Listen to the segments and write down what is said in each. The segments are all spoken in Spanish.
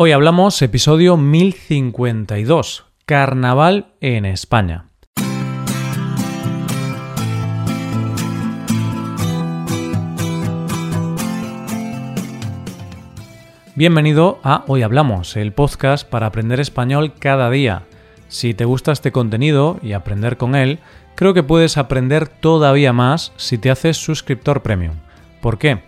Hoy hablamos episodio 1052, Carnaval en España. Bienvenido a Hoy Hablamos, el podcast para aprender español cada día. Si te gusta este contenido y aprender con él, creo que puedes aprender todavía más si te haces suscriptor premium. ¿Por qué?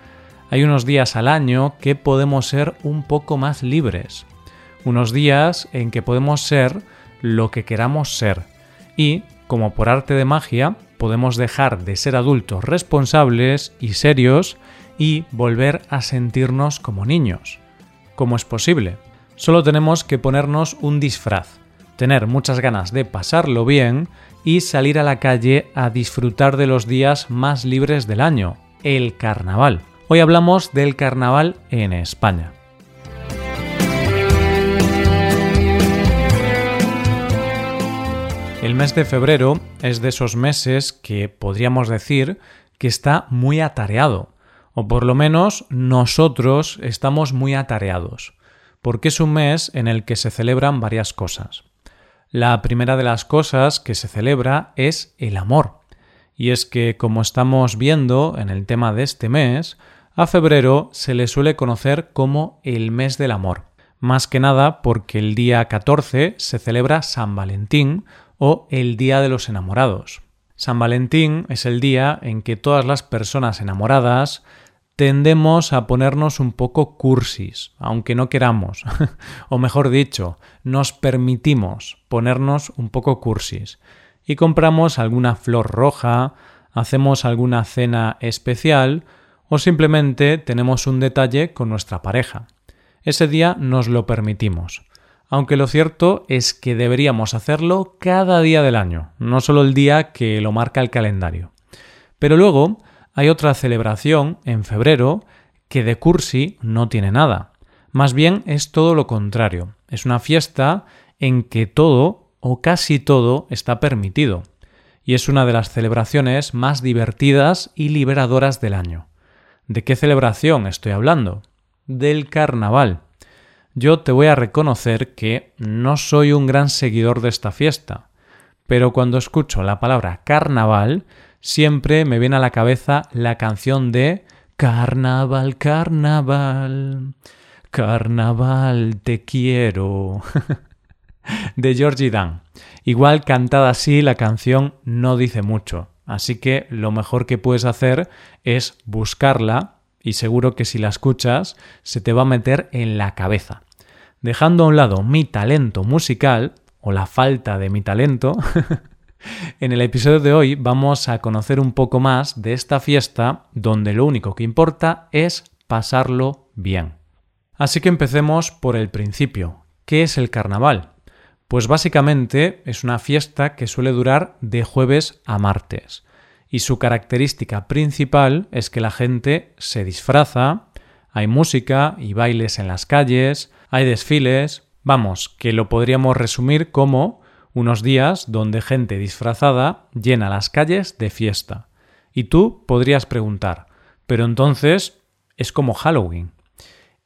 Hay unos días al año que podemos ser un poco más libres. Unos días en que podemos ser lo que queramos ser. Y, como por arte de magia, podemos dejar de ser adultos responsables y serios y volver a sentirnos como niños. ¿Cómo es posible? Solo tenemos que ponernos un disfraz, tener muchas ganas de pasarlo bien y salir a la calle a disfrutar de los días más libres del año, el carnaval. Hoy hablamos del carnaval en España. El mes de febrero es de esos meses que podríamos decir que está muy atareado, o por lo menos nosotros estamos muy atareados, porque es un mes en el que se celebran varias cosas. La primera de las cosas que se celebra es el amor, y es que, como estamos viendo en el tema de este mes, a febrero se le suele conocer como el mes del amor, más que nada porque el día 14 se celebra San Valentín o el Día de los Enamorados. San Valentín es el día en que todas las personas enamoradas tendemos a ponernos un poco cursis, aunque no queramos, o mejor dicho, nos permitimos ponernos un poco cursis, y compramos alguna flor roja, hacemos alguna cena especial, o simplemente tenemos un detalle con nuestra pareja. Ese día nos lo permitimos. Aunque lo cierto es que deberíamos hacerlo cada día del año, no solo el día que lo marca el calendario. Pero luego hay otra celebración en febrero que de cursi no tiene nada. Más bien es todo lo contrario. Es una fiesta en que todo o casi todo está permitido. Y es una de las celebraciones más divertidas y liberadoras del año. ¿De qué celebración estoy hablando? Del carnaval. Yo te voy a reconocer que no soy un gran seguidor de esta fiesta, pero cuando escucho la palabra carnaval, siempre me viene a la cabeza la canción de Carnaval, carnaval, carnaval, te quiero. de Georgie Dan. Igual cantada así, la canción no dice mucho. Así que lo mejor que puedes hacer es buscarla y seguro que si la escuchas se te va a meter en la cabeza. Dejando a un lado mi talento musical, o la falta de mi talento, en el episodio de hoy vamos a conocer un poco más de esta fiesta donde lo único que importa es pasarlo bien. Así que empecemos por el principio. ¿Qué es el carnaval? Pues básicamente es una fiesta que suele durar de jueves a martes. Y su característica principal es que la gente se disfraza, hay música y bailes en las calles, hay desfiles, vamos, que lo podríamos resumir como unos días donde gente disfrazada llena las calles de fiesta. Y tú podrías preguntar, pero entonces es como Halloween.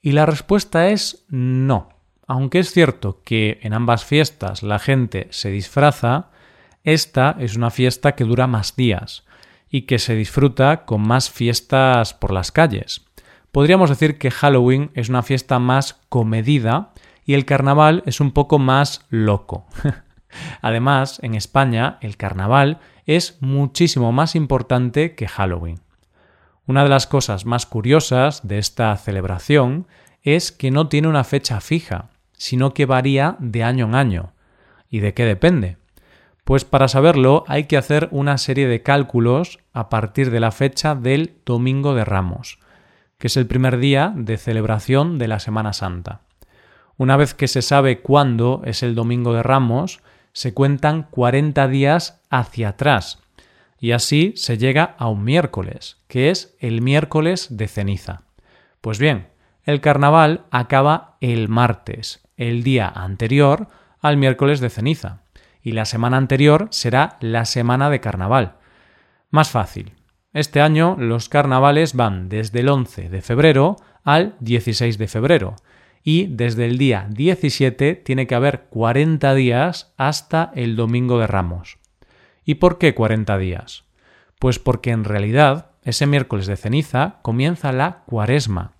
Y la respuesta es no. Aunque es cierto que en ambas fiestas la gente se disfraza, esta es una fiesta que dura más días y que se disfruta con más fiestas por las calles. Podríamos decir que Halloween es una fiesta más comedida y el carnaval es un poco más loco. Además, en España el carnaval es muchísimo más importante que Halloween. Una de las cosas más curiosas de esta celebración es que no tiene una fecha fija sino que varía de año en año. ¿Y de qué depende? Pues para saberlo hay que hacer una serie de cálculos a partir de la fecha del Domingo de Ramos, que es el primer día de celebración de la Semana Santa. Una vez que se sabe cuándo es el Domingo de Ramos, se cuentan 40 días hacia atrás y así se llega a un miércoles, que es el miércoles de ceniza. Pues bien, el carnaval acaba el martes, el día anterior al miércoles de ceniza, y la semana anterior será la semana de carnaval. Más fácil. Este año los carnavales van desde el 11 de febrero al 16 de febrero, y desde el día 17 tiene que haber 40 días hasta el Domingo de Ramos. ¿Y por qué 40 días? Pues porque en realidad ese miércoles de ceniza comienza la cuaresma,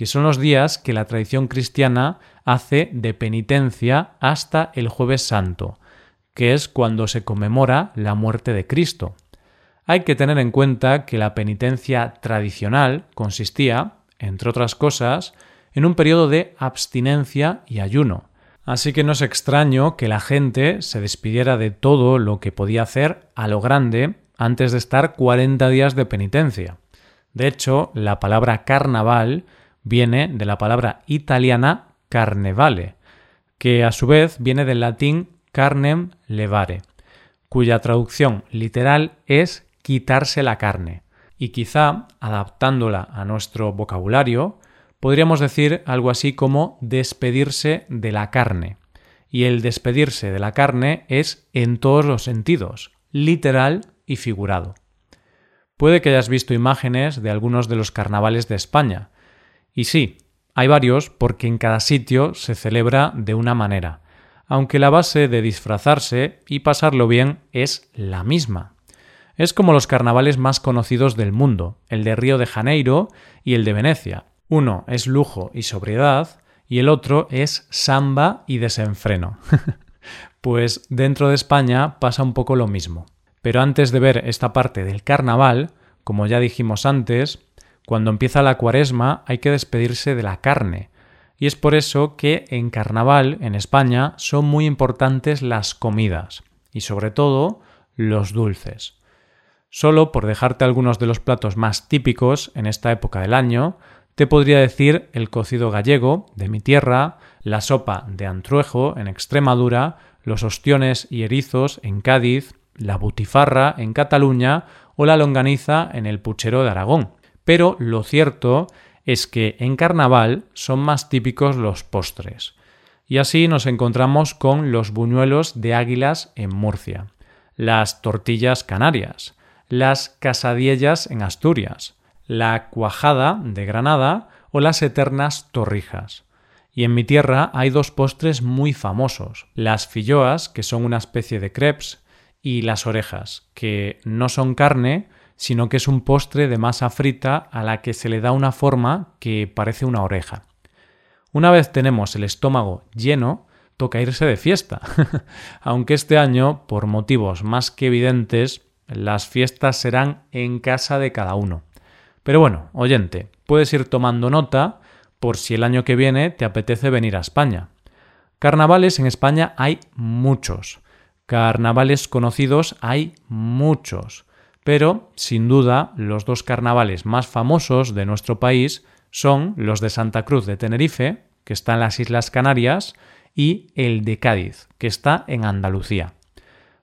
que son los días que la tradición cristiana hace de penitencia hasta el jueves santo, que es cuando se conmemora la muerte de Cristo. Hay que tener en cuenta que la penitencia tradicional consistía, entre otras cosas, en un periodo de abstinencia y ayuno. Así que no es extraño que la gente se despidiera de todo lo que podía hacer a lo grande antes de estar 40 días de penitencia. De hecho, la palabra carnaval viene de la palabra italiana carnevale, que a su vez viene del latín carnem levare, cuya traducción literal es quitarse la carne. Y quizá, adaptándola a nuestro vocabulario, podríamos decir algo así como despedirse de la carne. Y el despedirse de la carne es en todos los sentidos, literal y figurado. Puede que hayas visto imágenes de algunos de los carnavales de España. Y sí, hay varios porque en cada sitio se celebra de una manera, aunque la base de disfrazarse y pasarlo bien es la misma. Es como los carnavales más conocidos del mundo, el de Río de Janeiro y el de Venecia, uno es lujo y sobriedad y el otro es samba y desenfreno. pues dentro de España pasa un poco lo mismo. Pero antes de ver esta parte del carnaval, como ya dijimos antes, cuando empieza la cuaresma hay que despedirse de la carne. Y es por eso que en carnaval, en España, son muy importantes las comidas y sobre todo los dulces. Solo por dejarte algunos de los platos más típicos en esta época del año, te podría decir el cocido gallego de mi tierra, la sopa de antruejo en Extremadura, los ostiones y erizos en Cádiz, la butifarra en Cataluña o la longaniza en el puchero de Aragón. Pero lo cierto es que en carnaval son más típicos los postres. Y así nos encontramos con los buñuelos de águilas en Murcia, las tortillas canarias, las casadiellas en Asturias, la cuajada de Granada o las eternas torrijas. Y en mi tierra hay dos postres muy famosos, las filloas, que son una especie de crepes, y las orejas, que no son carne, sino que es un postre de masa frita a la que se le da una forma que parece una oreja. Una vez tenemos el estómago lleno, toca irse de fiesta, aunque este año, por motivos más que evidentes, las fiestas serán en casa de cada uno. Pero bueno, oyente, puedes ir tomando nota por si el año que viene te apetece venir a España. Carnavales en España hay muchos. Carnavales conocidos hay muchos. Pero, sin duda, los dos carnavales más famosos de nuestro país son los de Santa Cruz de Tenerife, que está en las Islas Canarias, y el de Cádiz, que está en Andalucía.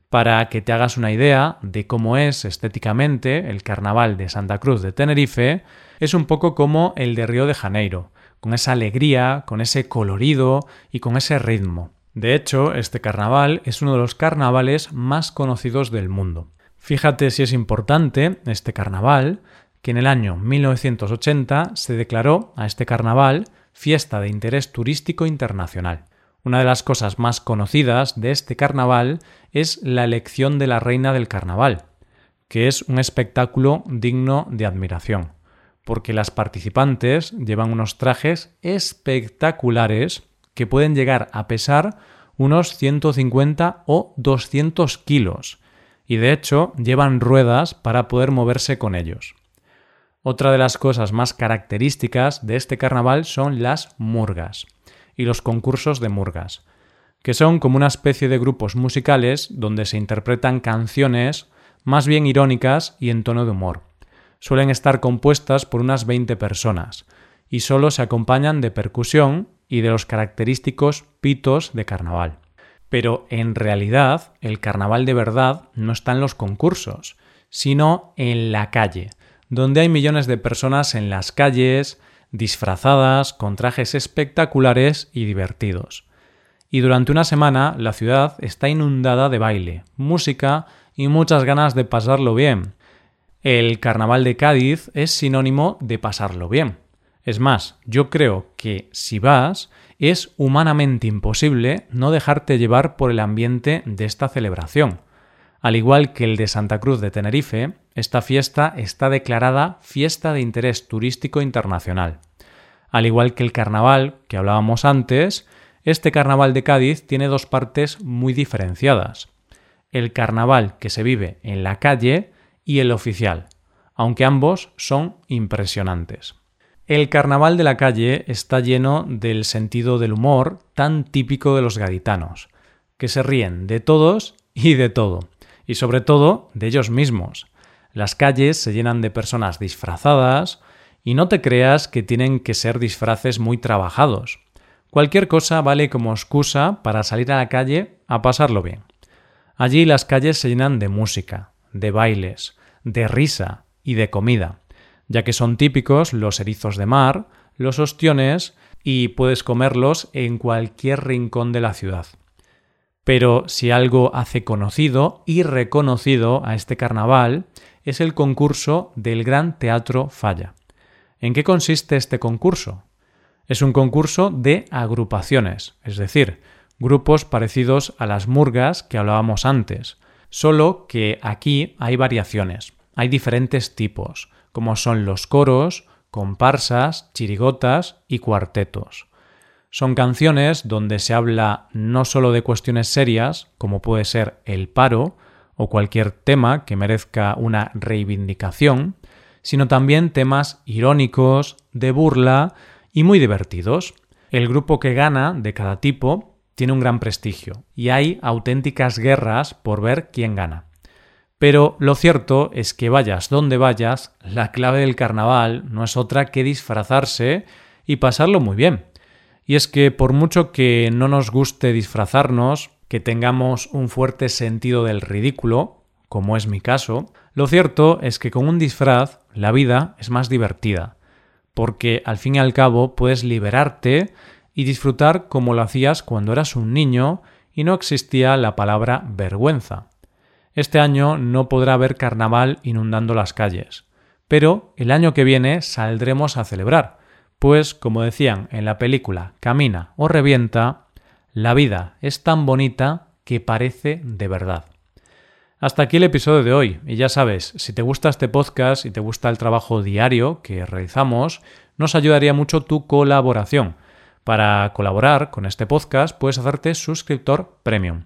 Para que te hagas una idea de cómo es estéticamente el carnaval de Santa Cruz de Tenerife, es un poco como el de Río de Janeiro, con esa alegría, con ese colorido y con ese ritmo. De hecho, este carnaval es uno de los carnavales más conocidos del mundo. Fíjate si es importante este carnaval, que en el año 1980 se declaró a este carnaval fiesta de interés turístico internacional. Una de las cosas más conocidas de este carnaval es la elección de la reina del carnaval, que es un espectáculo digno de admiración, porque las participantes llevan unos trajes espectaculares que pueden llegar a pesar unos 150 o 200 kilos, y de hecho llevan ruedas para poder moverse con ellos. Otra de las cosas más características de este carnaval son las murgas y los concursos de murgas, que son como una especie de grupos musicales donde se interpretan canciones más bien irónicas y en tono de humor. Suelen estar compuestas por unas 20 personas y solo se acompañan de percusión y de los característicos pitos de carnaval. Pero en realidad el carnaval de verdad no está en los concursos, sino en la calle, donde hay millones de personas en las calles, disfrazadas, con trajes espectaculares y divertidos. Y durante una semana la ciudad está inundada de baile, música y muchas ganas de pasarlo bien. El carnaval de Cádiz es sinónimo de pasarlo bien. Es más, yo creo que si vas, es humanamente imposible no dejarte llevar por el ambiente de esta celebración. Al igual que el de Santa Cruz de Tenerife, esta fiesta está declarada Fiesta de Interés Turístico Internacional. Al igual que el carnaval que hablábamos antes, este carnaval de Cádiz tiene dos partes muy diferenciadas. El carnaval que se vive en la calle y el oficial, aunque ambos son impresionantes. El carnaval de la calle está lleno del sentido del humor tan típico de los gaditanos, que se ríen de todos y de todo, y sobre todo de ellos mismos. Las calles se llenan de personas disfrazadas, y no te creas que tienen que ser disfraces muy trabajados. Cualquier cosa vale como excusa para salir a la calle a pasarlo bien. Allí las calles se llenan de música, de bailes, de risa y de comida ya que son típicos los erizos de mar, los ostiones y puedes comerlos en cualquier rincón de la ciudad. Pero si algo hace conocido y reconocido a este carnaval es el concurso del Gran Teatro Falla. ¿En qué consiste este concurso? Es un concurso de agrupaciones, es decir, grupos parecidos a las murgas que hablábamos antes, solo que aquí hay variaciones, hay diferentes tipos como son los coros, comparsas, chirigotas y cuartetos. Son canciones donde se habla no solo de cuestiones serias, como puede ser el paro o cualquier tema que merezca una reivindicación, sino también temas irónicos, de burla y muy divertidos. El grupo que gana de cada tipo tiene un gran prestigio y hay auténticas guerras por ver quién gana. Pero lo cierto es que vayas donde vayas, la clave del carnaval no es otra que disfrazarse y pasarlo muy bien. Y es que por mucho que no nos guste disfrazarnos, que tengamos un fuerte sentido del ridículo, como es mi caso, lo cierto es que con un disfraz la vida es más divertida, porque al fin y al cabo puedes liberarte y disfrutar como lo hacías cuando eras un niño y no existía la palabra vergüenza. Este año no podrá haber carnaval inundando las calles, pero el año que viene saldremos a celebrar, pues, como decían en la película Camina o Revienta, la vida es tan bonita que parece de verdad. Hasta aquí el episodio de hoy, y ya sabes, si te gusta este podcast y te gusta el trabajo diario que realizamos, nos ayudaría mucho tu colaboración. Para colaborar con este podcast puedes hacerte suscriptor premium